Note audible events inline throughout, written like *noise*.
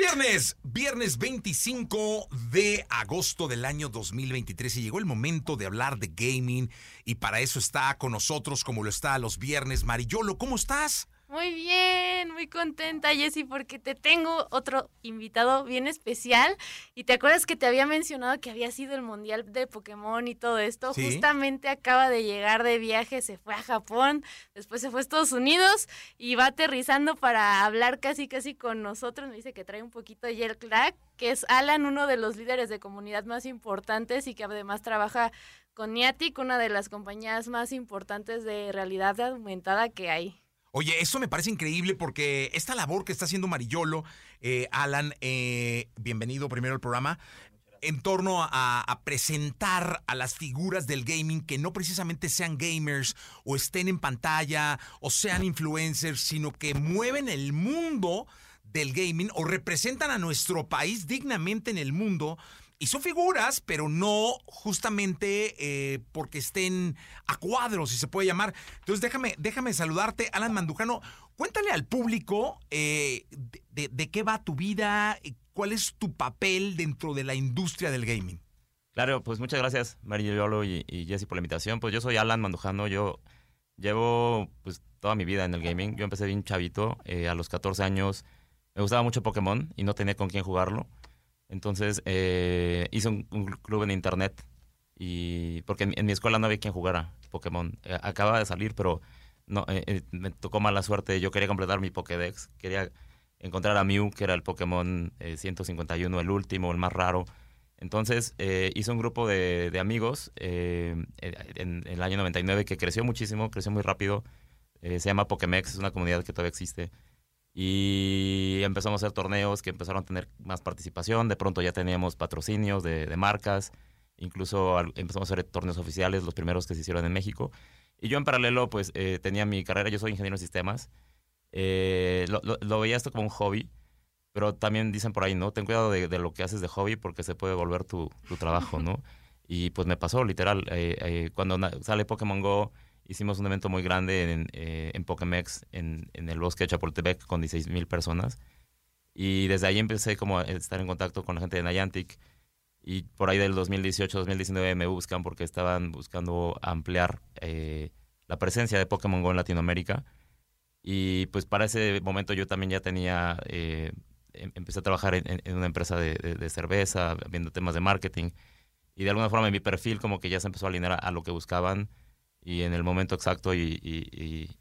viernes, viernes 25 de agosto del año 2023 y llegó el momento de hablar de gaming y para eso está con nosotros como lo está los viernes Marillolo, ¿cómo estás? Muy bien, muy contenta Jessy porque te tengo otro invitado bien especial. Y te acuerdas que te había mencionado que había sido el mundial de Pokémon y todo esto, justamente acaba de llegar de viaje, se fue a Japón, después se fue a Estados Unidos y va aterrizando para hablar casi casi con nosotros, me dice que trae un poquito de gel crack, que es Alan, uno de los líderes de comunidad más importantes y que además trabaja con Niantic, una de las compañías más importantes de realidad aumentada que hay. Oye, eso me parece increíble porque esta labor que está haciendo Marillolo, eh, Alan, eh, bienvenido primero al programa, en torno a, presentar a las figuras del gaming que no precisamente sean gamers o estén en pantalla o sean influencers, sino que mueven el mundo del gaming o representan a nuestro país dignamente en el mundo y son figuras, pero no justamente eh, porque estén a cuadros, si se puede llamar. Entonces déjame, déjame saludarte, Alan Mandujano. Cuéntale al público eh, de, qué va tu vida, cuál es tu papel dentro de la industria del gaming. Claro, pues muchas gracias, María Yolo y, y Jesse, por la invitación. Pues yo soy Alan Mandujano, yo llevo pues toda mi vida en el gaming. Yo empecé bien chavito, eh, a los 14 años. Me gustaba mucho Pokémon y no tenía con quién jugarlo. Entonces eh, hice un, club en internet y porque en, mi escuela no había quien jugara Pokémon. Eh, acaba de salir, pero no eh, me tocó mala suerte. Yo quería completar mi Pokédex, quería encontrar a Mew, que era el Pokémon 151, el último, el más raro. Entonces hice un grupo de, amigos en, en, el año 99 que creció muchísimo, creció muy rápido. se llama Pokémex, es una comunidad que todavía existe y empezamos a hacer torneos que empezaron a tener más participación, de pronto ya teníamos patrocinios de, marcas, incluso empezamos a hacer torneos oficiales, los primeros que se hicieron en México. Y yo en paralelo pues eh, tenía mi carrera, yo soy ingeniero de sistemas, eh, lo, veía esto como un hobby, pero también dicen por ahí, ¿no? Ten cuidado de, lo que haces de hobby porque se puede volver tu, trabajo, ¿no? *laughs* Y pues me pasó, literal, eh, cuando sale Pokémon Go hicimos un evento muy grande en, eh, en Pokémex, en, en, el bosque de Chapultepec, con 16 mil personas. Y desde ahí empecé como a estar en contacto con la gente de Niantic. Y por ahí del 2018-2019 me buscan porque estaban buscando ampliar eh, la presencia de Pokémon Go en Latinoamérica. Y pues para ese momento yo también ya tenía, eh, em, empecé a trabajar en, en una empresa de, de, cerveza, viendo temas de marketing. Y de alguna forma mi perfil como que ya se empezó a alinear a lo que buscaban y en el momento exacto y,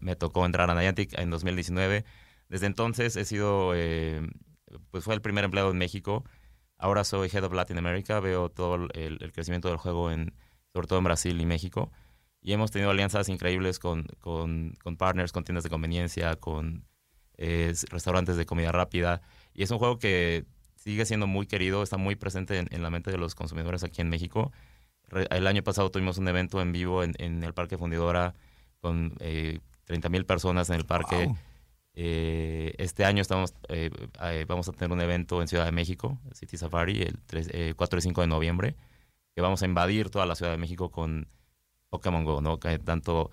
me tocó entrar a Niantic en 2019. Desde entonces he sido, eh, pues fue el primer empleado en México. Ahora soy Head of Latin America, veo todo el, crecimiento del juego, en, sobre todo en Brasil y México. Y hemos tenido alianzas increíbles con, con, partners, con tiendas de conveniencia, con eh, restaurantes de comida rápida. Y es un juego que sigue siendo muy querido, está muy presente en, en la mente de los consumidores aquí en México el año pasado tuvimos un evento en vivo en, el Parque Fundidora con eh, 30 mil personas en el parque. Eh, este año estamos, eh, eh, vamos a tener un evento en Ciudad de México, City Safari, el 4 y 5 de noviembre, que vamos a invadir toda la Ciudad de México con Pokémon Go, ¿no? tanto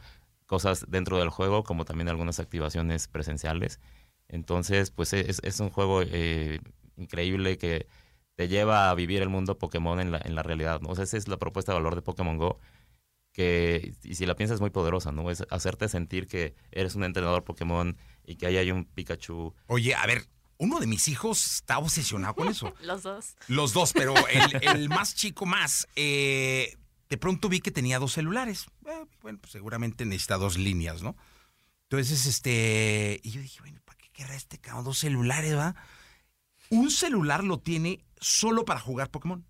cosas dentro del juego como también algunas activaciones presenciales. Entonces, pues es, es un juego increíble que te lleva a vivir el mundo Pokémon en la, en la realidad, ¿no? O sea, esa es la propuesta de valor de Pokémon Go, que, y si la piensas, es muy poderosa, ¿no? Es hacerte sentir que eres un entrenador Pokémon y que ahí hay un Pikachu. Oye, a ver, uno de mis hijos está obsesionado con eso. *laughs* Los dos. Los dos, pero *laughs* el, más chico más. Eh, de pronto vi que tenía dos celulares. Eh, bueno, pues seguramente necesita dos líneas, ¿no? Entonces, este. Y yo dije, bueno, ¿para qué querrá este cabrón? Dos celulares, ¿va? Un celular lo tiene solo para jugar Pokémon.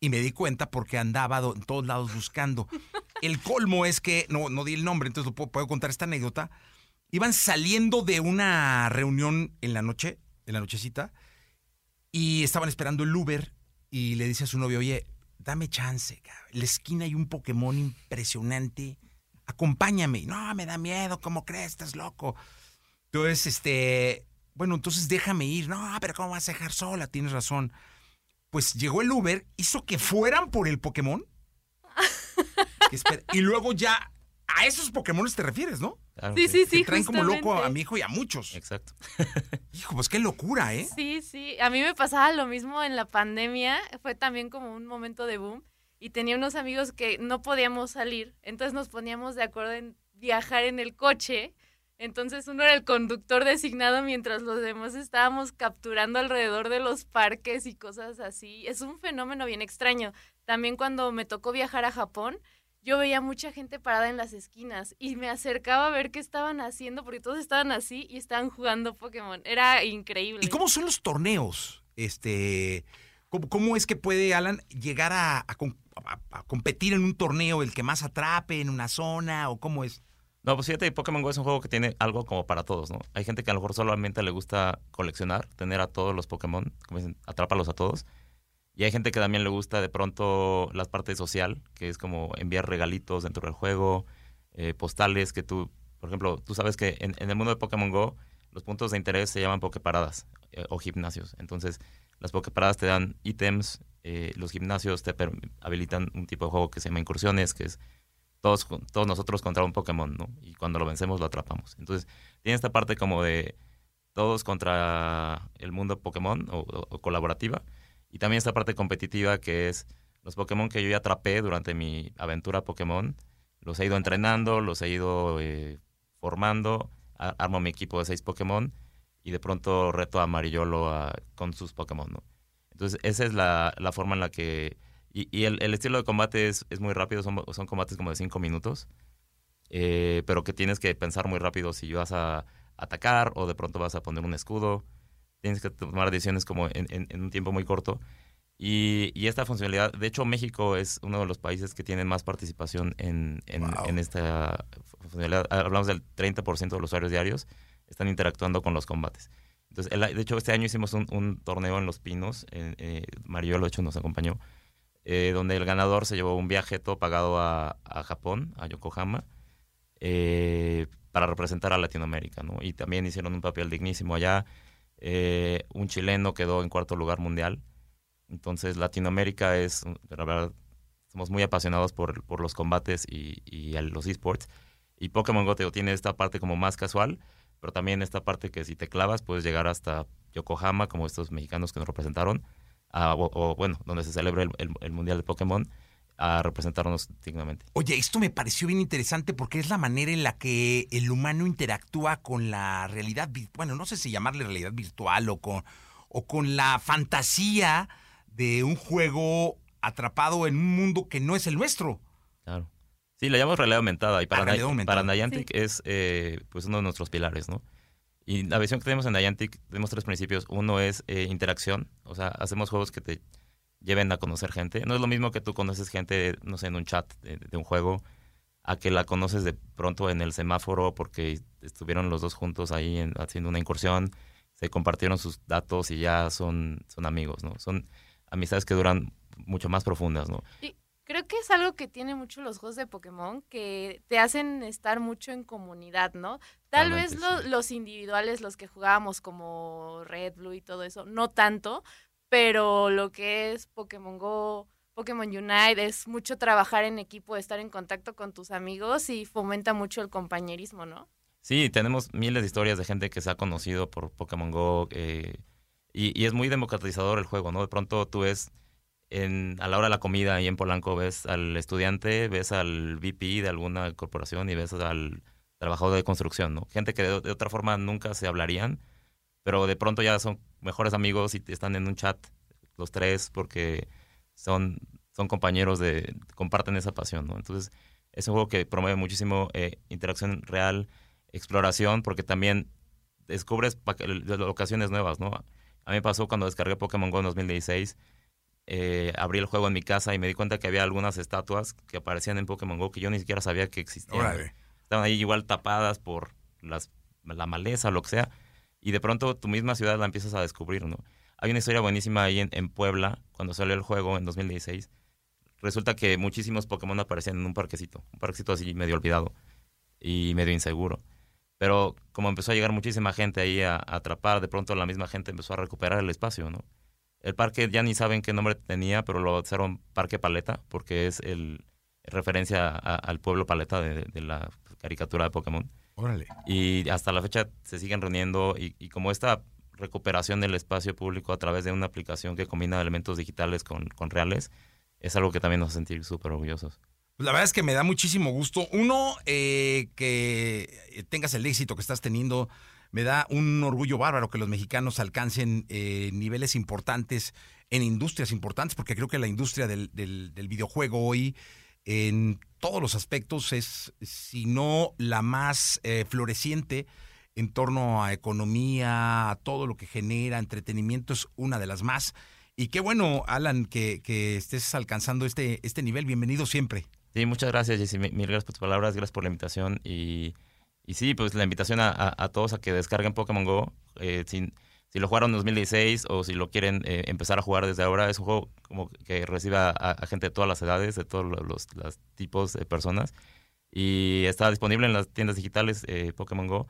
Y me di cuenta porque andaba en todos lados buscando. *laughs* El colmo es que, no, no di el nombre, entonces puedo, contar esta anécdota. Iban saliendo de una reunión en la noche, en la nochecita, y estaban esperando el Uber y le dice a su novio, oye, dame chance, en la esquina hay un Pokémon impresionante, acompáñame. No, me da miedo, ¿cómo crees? Estás loco. Entonces, este, bueno, entonces déjame ir. No, pero ¿cómo vas a dejar sola? Tienes razón pues llegó el Uber, hizo que fueran por el Pokémon. *laughs* y luego ya a esos Pokémon te refieres, ¿no? sí, sí, sí. traen como loco a mi hijo y a muchos. Exacto. *laughs* Hijo, pues qué locura, ¿eh? Sí, sí. A mí me pasaba lo mismo en la pandemia. Fue también como un momento de boom. Y tenía unos amigos que no podíamos salir. Entonces nos poníamos de acuerdo en viajar en el coche. Entonces uno era el conductor designado mientras los demás estábamos capturando alrededor de los parques y cosas así. Es un fenómeno bien extraño. También cuando me tocó viajar a Japón, yo veía mucha gente parada en las esquinas y me acercaba a ver qué estaban haciendo, porque todos estaban así y estaban jugando Pokémon. Era increíble. ¿Y cómo son los torneos? Este, ¿cómo, es que puede Alan llegar a, competir en un torneo, el que más atrape en una zona o cómo es? No, pues fíjate, Pokémon Go es un juego que tiene algo como para todos, ¿no? Hay gente que a lo mejor solamente le gusta coleccionar, tener a todos los Pokémon, como dicen, atrápalos a todos. Y hay gente que también le gusta de pronto la parte social, que es como enviar regalitos dentro del juego, eh, postales que tú, por ejemplo, tú sabes que en, el mundo de Pokémon Go los puntos de interés se llaman Poképaradas eh, o gimnasios. Entonces, las Poképaradas te dan ítems, eh, los gimnasios te habilitan un tipo de juego que se llama incursiones, que es todos, todos nosotros contra un Pokémon, ¿no? Y cuando lo vencemos lo atrapamos. Entonces, tiene esta parte como de todos contra el mundo Pokémon o colaborativa y también esta parte competitiva que es los Pokémon que yo ya atrapé durante mi aventura Pokémon. Los he ido entrenando, los he ido eh, formando, armo mi equipo de seis Pokémon y de pronto reto a Marillolo con sus Pokémon, ¿no? Entonces esa es la, la forma en la que... Y, el, el, estilo de combate es, es muy rápido, son, son, combates como de cinco minutos, eh, pero que tienes que pensar muy rápido si vas a atacar o de pronto vas a poner un escudo tienes que tomar decisiones como en, un tiempo muy corto. Y, esta funcionalidad, de hecho México es uno de los países que tienen más participación en, esta funcionalidad. Hablamos del 30% de los usuarios diarios están interactuando con los combates. Entonces, de hecho, este año hicimos un, torneo en Los Pinos, eh, Mario lo hecho nos acompañó, eh, donde el ganador se llevó un viaje todo pagado a, Japón, a Yokohama, eh, para representar a Latinoamérica, ¿no? Y también hicieron un papel dignísimo allá. Eh, un chileno quedó en cuarto lugar mundial. Entonces Latinoamérica es, la verdad, somos muy apasionados por, por los combates y, y los esports. Y Pokémon Go tiene esta parte como más casual, pero también esta parte que si te clavas puedes llegar hasta Yokohama, como estos mexicanos que nos representaron, o, bueno, donde se celebra el, el Mundial de Pokémon a representarnos dignamente. Oye, esto me pareció bien interesante porque es la manera en la que el humano interactúa con la realidad, bueno, no sé si llamarle realidad virtual o con, o con la fantasía de un juego atrapado en un mundo que no es el nuestro. Claro. Sí, la llamamos realidad aumentada y para, ah, para Niantic es eh, pues uno de nuestros pilares, ¿no? Y la visión que tenemos en Niantic tenemos tres principios. Uno es eh, interacción, o sea, hacemos juegos que te lleven a conocer gente. No es lo mismo que tú conoces gente, no sé, en un chat de, un juego, a que la conoces de pronto en el semáforo porque estuvieron los dos juntos ahí haciendo una incursión, se compartieron sus datos y ya son, son amigos, ¿no? Son amistades que duran mucho más profundas, ¿no? Y creo que es algo que tiene mucho los juegos de Pokémon, que te hacen estar mucho en comunidad, ¿no? Tal vez los individuales, los que jugábamos como Red, Blue y todo eso, no tanto, pero lo que es Pokémon Go, Pokémon Unite, es mucho trabajar en equipo, estar en contacto con tus amigos y fomenta mucho el compañerismo, ¿no? Sí, tenemos miles de historias de gente que se ha conocido por Pokémon Go eh, y, es muy democratizador el juego, ¿no? De pronto tú ves a la hora de la comida ahí en Polanco, ves al estudiante, ves al VP de alguna corporación y ves al trabajador de construcción, ¿no? Gente que de otra forma nunca se hablarían pero de pronto ya son mejores amigos y están en un chat los tres porque son, son compañeros de, comparten esa pasión. Entonces, es un juego que promueve muchísimo eh, interacción real, exploración, porque también descubres locaciones nuevas, ¿no? A mí me pasó cuando descargué Pokémon Go en 2016, eh, abrí el juego en mi casa y me di cuenta que había algunas estatuas que aparecían en Pokémon Go que yo ni siquiera sabía que existían. Estaban ahí igual tapadas por las, la maleza lo que sea y de pronto tu misma ciudad la empiezas a descubrir, ¿no? Hay una historia buenísima ahí en, Puebla, cuando salió el juego en 2016. Resulta que muchísimos Pokémon aparecían en un parquecito, un parquecito así medio olvidado y medio inseguro. Pero como empezó a llegar muchísima gente ahí a, atrapar, de pronto la misma gente empezó a recuperar el espacio, ¿no? El parque ya ni saben qué nombre tenía, pero lo bautizaron Parque Paleta, porque es el referencia al pueblo Paleta de, de la caricatura de Pokémon. Órale. Y hasta la fecha se siguen reuniendo y, como esta recuperación del espacio público a través de una aplicación que combina elementos digitales con, con reales, es algo que también nos hace sentir súper orgullosos. Pues la verdad es que me da muchísimo gusto. Uno, eh, que tengas el éxito que estás teniendo. Me da un orgullo bárbaro que los mexicanos alcancen eh, niveles importantes en industrias importantes, porque creo que la industria del, videojuego hoy, en todos los aspectos, es, si no la más eh, floreciente en torno a economía, a todo lo que genera, entretenimiento, es una de las más. Y qué bueno, Alan, que, que estés alcanzando este, este nivel. Bienvenido siempre. Sí, muchas gracias, Jessy. Mil gracias por tus palabras, gracias por la invitación. Y, y sí, pues la invitación a, a, todos a que descarguen Pokémon Go. Eh, si lo jugaron en 2016 o si lo quieren eh, empezar a jugar desde ahora, es un juego como que recibe a, gente de todas las edades, de todos los, tipos de personas. Y está disponible en las tiendas digitales eh, Pokémon Go.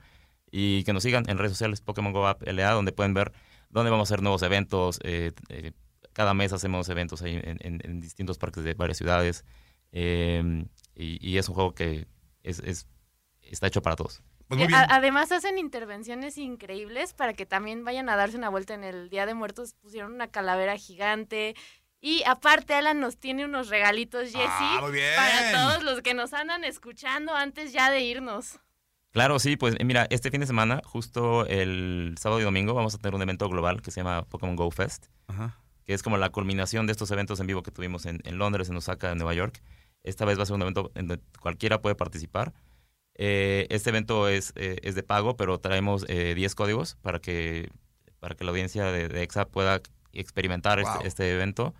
Y que nos sigan en redes sociales Pokémon Go App LA, donde pueden ver dónde vamos a hacer nuevos eventos. Eh, cada mes hacemos eventos ahí en, distintos parques de varias ciudades. y, y, es un juego que es, es, está hecho para todos. Pues además hacen intervenciones increíbles para que también vayan a darse una vuelta en el Día de Muertos. Pusieron una calavera gigante. Y aparte, Alan nos tiene unos regalitos, Jesse, ah, para todos los que nos andan escuchando antes ya de irnos. Claro, sí, pues mira, este fin de semana, justo el sábado y domingo, vamos a tener un evento global que se llama Pokémon Go Fest, que es como la culminación de estos eventos en vivo que tuvimos en, en Londres, en Osaka, en Nueva York. Esta vez va a ser un evento en donde cualquiera puede participar. Eh, este evento es, eh, es, de pago, pero traemos 10 eh, códigos para que, para que la audiencia de, EXA pueda experimentar este, este, evento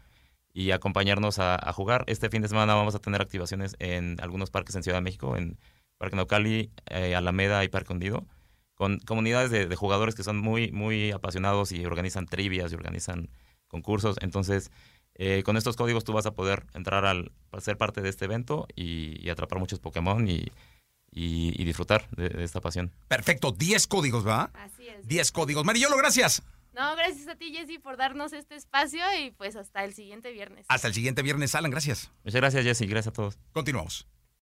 y acompañarnos a, jugar. Este fin de semana vamos a tener activaciones en algunos parques en Ciudad de México, en Parque Naucali, Alameda y Parque Hundido, con comunidades de, jugadores que son muy, muy apasionados y organizan trivias y organizan concursos. Entonces, con estos códigos tú vas a poder entrar al, ser parte de este evento y, y atrapar muchos Pokémon y y, disfrutar de, esta pasión. Perfecto, 10 códigos, ¿va? Así es. 10 códigos. Marillolo, gracias. No, gracias a ti, Jessy, por darnos este espacio y pues hasta el siguiente viernes. Hasta el siguiente viernes, Alan, gracias. Muchas gracias, Jessy, gracias a todos. Continuamos.